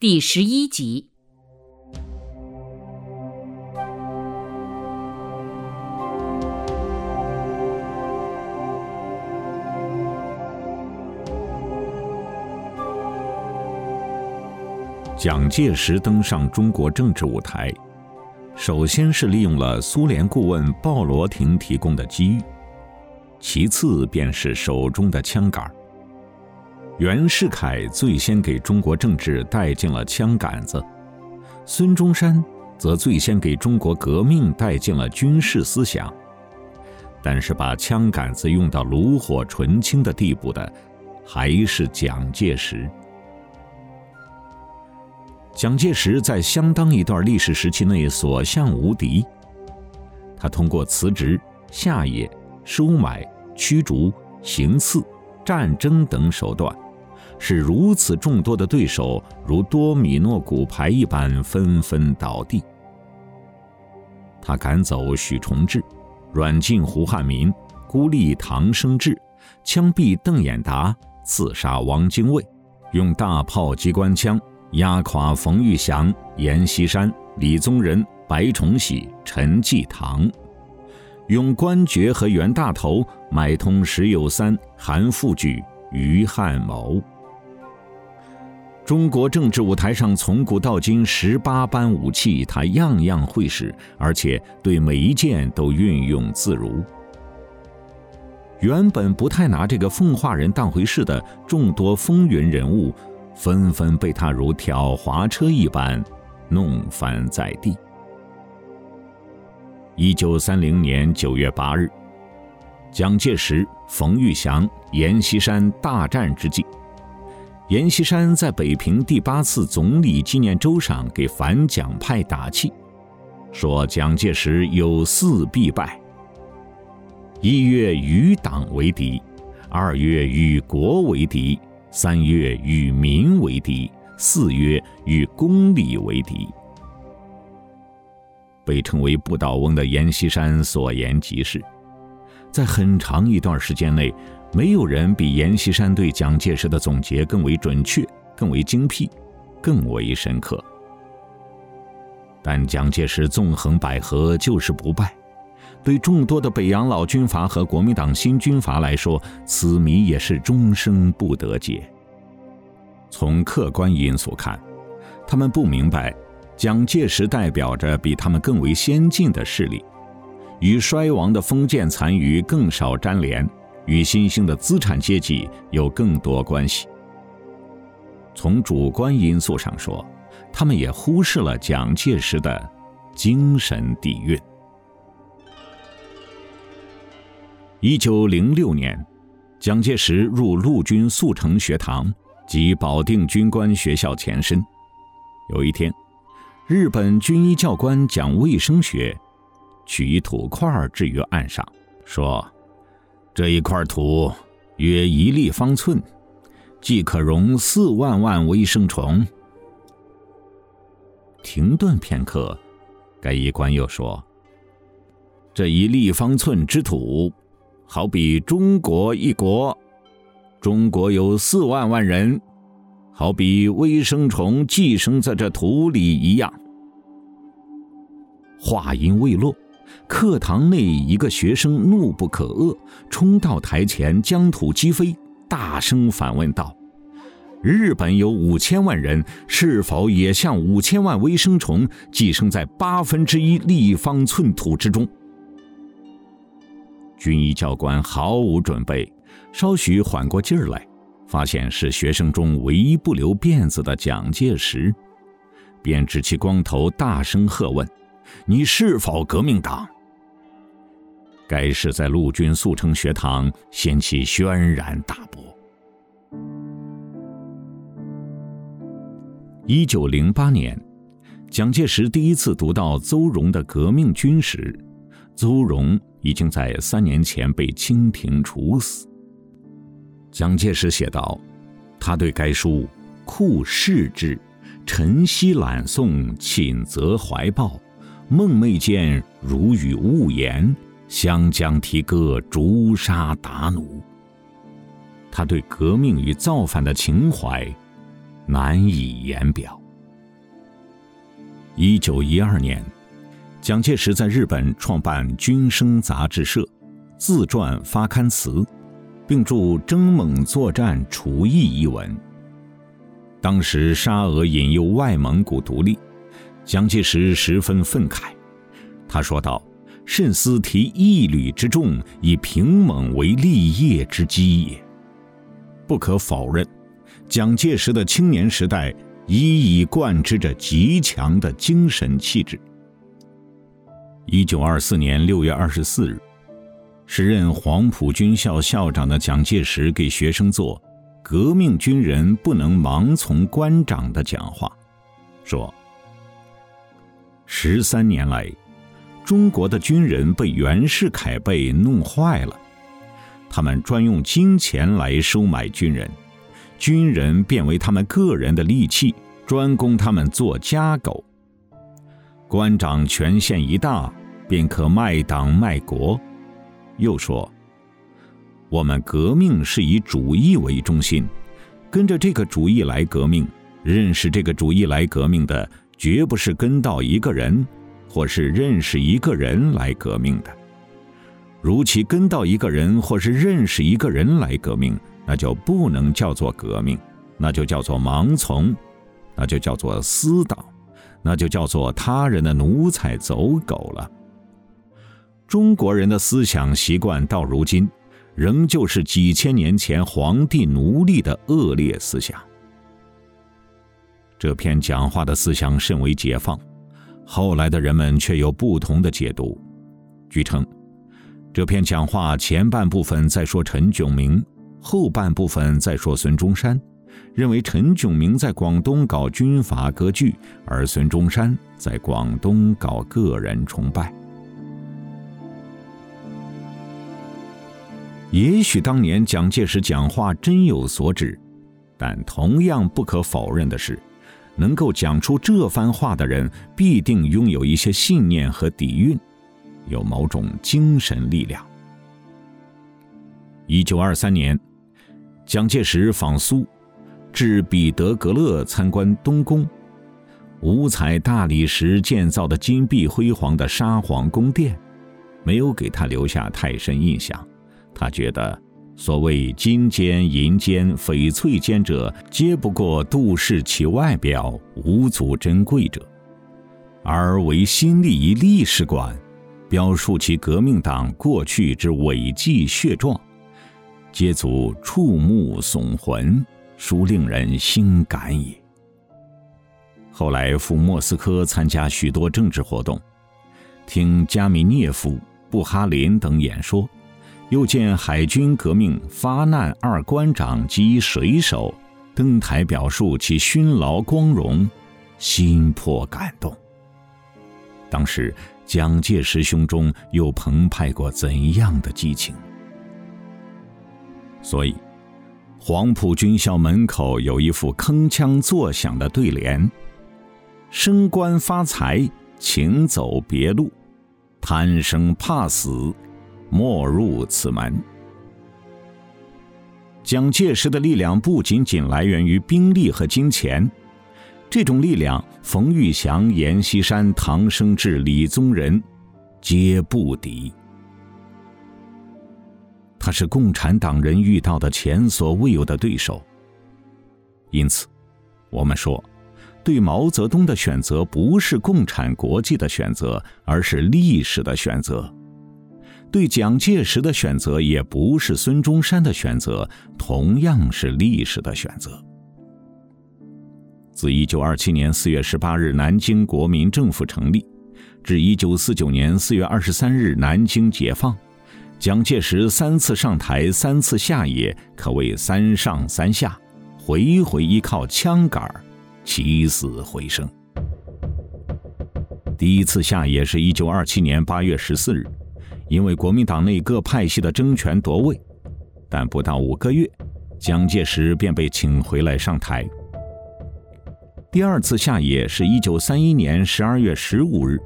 第十一集。蒋介石登上中国政治舞台，首先是利用了苏联顾问鲍罗廷提供的机遇，其次便是手中的枪杆。袁世凯最先给中国政治带进了枪杆子，孙中山则最先给中国革命带进了军事思想。但是把枪杆子用到炉火纯青的地步的，还是蒋介石。蒋介石在相当一段历史时期内所向无敌。他通过辞职、下野、收买、驱逐、行刺、战争等手段，是如此众多的对手如多米诺骨牌一般纷纷倒地。他赶走许崇智，软禁胡汉民，孤立唐生智，枪毙邓演达，刺杀汪精卫，用大炮机关枪。压垮冯玉祥、阎锡山、李宗仁、白崇禧、陈济棠，用官爵和袁大头买通石友三、韩复榘、于汉谋。中国政治舞台上从古到今十八般武器，他样样会使，而且对每一件都运用自如。原本不太拿这个奉化人当回事的众多风云人物。纷纷被他如挑滑车一般弄翻在地。一九三零年九月八日，蒋介石、冯玉祥、阎锡山大战之际，阎锡山在北平第八次总理纪念周上给反蒋派打气，说蒋介石有四必败：一月与党为敌，二月与国为敌。三月与民为敌，四月与公理为敌。被称为不倒翁的阎锡山所言极是，在很长一段时间内，没有人比阎锡山对蒋介石的总结更为准确、更为精辟、更为深刻。但蒋介石纵横捭阖，就是不败。对众多的北洋老军阀和国民党新军阀来说，此谜也是终生不得解。从客观因素看，他们不明白，蒋介石代表着比他们更为先进的势力，与衰亡的封建残余更少沾连，与新兴的资产阶级有更多关系。从主观因素上说，他们也忽视了蒋介石的精神底蕴。一九零六年，蒋介石入陆军速成学堂及保定军官学校前身。有一天，日本军医教官讲卫生学，取一土块置于岸上，说：“这一块土约一立方寸，即可容四万万微生虫。”停顿片刻，该医官又说：“这一立方寸之土。”好比中国一国，中国有四万万人，好比微生虫寄生在这土里一样。话音未落，课堂内一个学生怒不可遏，冲到台前将土击飞，大声反问道：“日本有五千万人，是否也像五千万微生虫寄生在八分之一立方寸土之中？”军医教官毫无准备，稍许缓过劲儿来，发现是学生中唯一不留辫子的蒋介石，便指起光头，大声喝问：“你是否革命党？”该事在陆军速成学堂掀起轩然大波。一九零八年，蒋介石第一次读到邹容的《革命军》时，邹容。已经在三年前被清廷处死。蒋介石写道：“他对该书酷视之，晨曦览诵，寝则怀抱，梦寐间如与雾言，湘江提歌，诛杀鞑虏。”他对革命与造反的情怀难以言表。一九一二年，蒋介石在日本创办《军生杂志社》，自传发刊词，并著《征蒙作战厨艺》一文。当时沙俄引诱外蒙古独立，蒋介石十分愤慨。他说道：“慎思提一旅之众，以平猛为立业之基也。”不可否认，蒋介石的青年时代。一以贯之着极强的精神气质。一九二四年六月二十四日，时任黄埔军校校长的蒋介石给学生做“革命军人不能盲从官长”的讲话，说：“十三年来，中国的军人被袁世凯被弄坏了，他们专用金钱来收买军人。”军人变为他们个人的利器，专供他们做家狗。官长权限一大，便可卖党卖国。又说：“我们革命是以主义为中心，跟着这个主义来革命。认识这个主义来革命的，绝不是跟到一个人，或是认识一个人来革命的。如其跟到一个人，或是认识一个人来革命。”那就不能叫做革命，那就叫做盲从，那就叫做私党，那就叫做他人的奴才走狗了。中国人的思想习惯到如今，仍旧是几千年前皇帝奴隶的恶劣思想。这篇讲话的思想甚为解放，后来的人们却有不同的解读。据称，这篇讲话前半部分在说陈炯明。后半部分在说孙中山，认为陈炯明在广东搞军阀割据，而孙中山在广东搞个人崇拜。也许当年蒋介石讲话真有所指，但同样不可否认的是，能够讲出这番话的人，必定拥有一些信念和底蕴，有某种精神力量。一九二三年。蒋介石访苏，至彼得格勒参观东宫，五彩大理石建造的金碧辉煌的沙皇宫殿，没有给他留下太深印象。他觉得，所谓金坚银坚翡翠坚者，皆不过度视其外表，无足珍贵者；而唯新立一历史馆，标述其革命党过去之伟绩血状。皆足触目悚魂，殊令人心感也。后来赴莫斯科参加许多政治活动，听加米涅夫、布哈林等演说，又见海军革命发难二官长及水手登台表述其勋劳光荣，心颇感动。当时蒋介石胸中又澎湃过怎样的激情？所以，黄埔军校门口有一副铿锵作响的对联：“升官发财，请走别路；贪生怕死，莫入此门。”蒋介石的力量不仅仅来源于兵力和金钱，这种力量，冯玉祥、阎锡山、唐生智、李宗仁，皆不敌。他是共产党人遇到的前所未有的对手。因此，我们说，对毛泽东的选择不是共产国际的选择，而是历史的选择；对蒋介石的选择也不是孙中山的选择，同样是历史的选择。自一九二七年四月十八日南京国民政府成立，至一九四九年四月二十三日南京解放。蒋介石三次上台，三次下野，可谓三上三下，回回依靠枪杆起死回生。第一次下野是一九二七年八月十四日，因为国民党内各派系的争权夺位，但不到五个月，蒋介石便被请回来上台。第二次下野是一九三一年十二月十五日，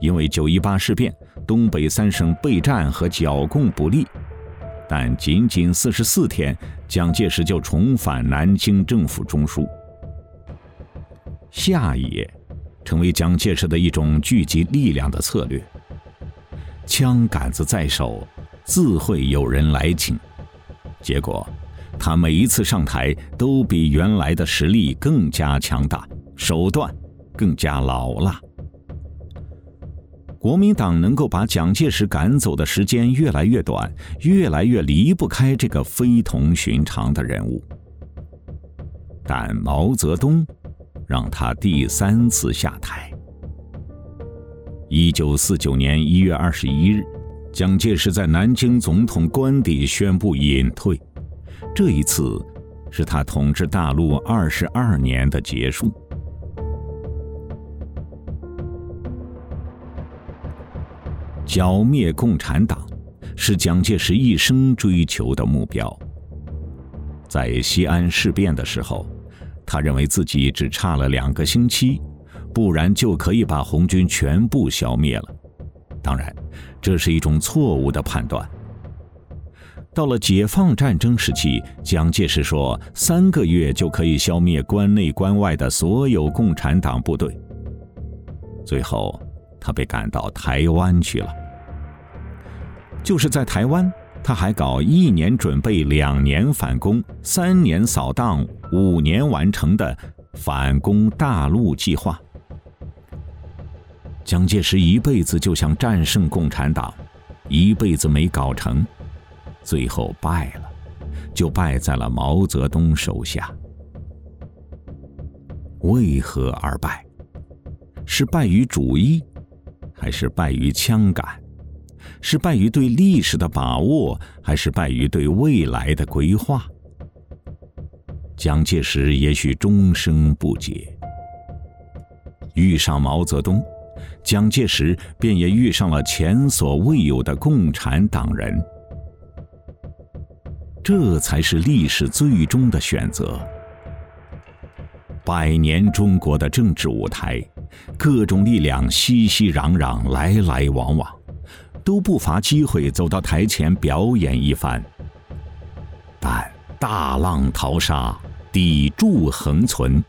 因为九一八事变。东北三省备战和剿共不利，但仅仅四十四天，蒋介石就重返南京政府中枢。下野，成为蒋介石的一种聚集力量的策略。枪杆子在手，自会有人来请。结果，他每一次上台都比原来的实力更加强大，手段更加老辣。国民党能够把蒋介石赶走的时间越来越短，越来越离不开这个非同寻常的人物。但毛泽东让他第三次下台。一九四九年一月二十一日，蒋介石在南京总统官邸宣布隐退。这一次，是他统治大陆二十二年的结束。剿灭共产党，是蒋介石一生追求的目标。在西安事变的时候，他认为自己只差了两个星期，不然就可以把红军全部消灭了。当然，这是一种错误的判断。到了解放战争时期，蒋介石说三个月就可以消灭关内关外的所有共产党部队。最后，他被赶到台湾去了。就是在台湾，他还搞一年准备、两年反攻、三年扫荡、五年完成的反攻大陆计划。蒋介石一辈子就想战胜共产党，一辈子没搞成，最后败了，就败在了毛泽东手下。为何而败？是败于主义，还是败于枪杆？是败于对历史的把握，还是败于对未来的规划？蒋介石也许终生不解。遇上毛泽东，蒋介石便也遇上了前所未有的共产党人。这才是历史最终的选择。百年中国的政治舞台，各种力量熙熙攘攘，来来往往。都不乏机会走到台前表演一番，但大浪淘沙，砥柱横存，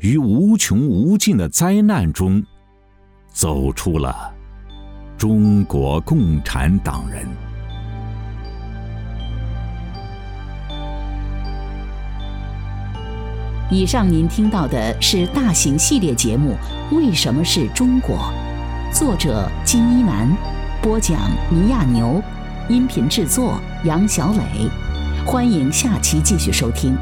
于无穷无尽的灾难中，走出了中国共产党人。以上您听到的是大型系列节目《为什么是中国》，作者金一南。播讲倪亚牛，音频制作杨小磊，欢迎下期继续收听。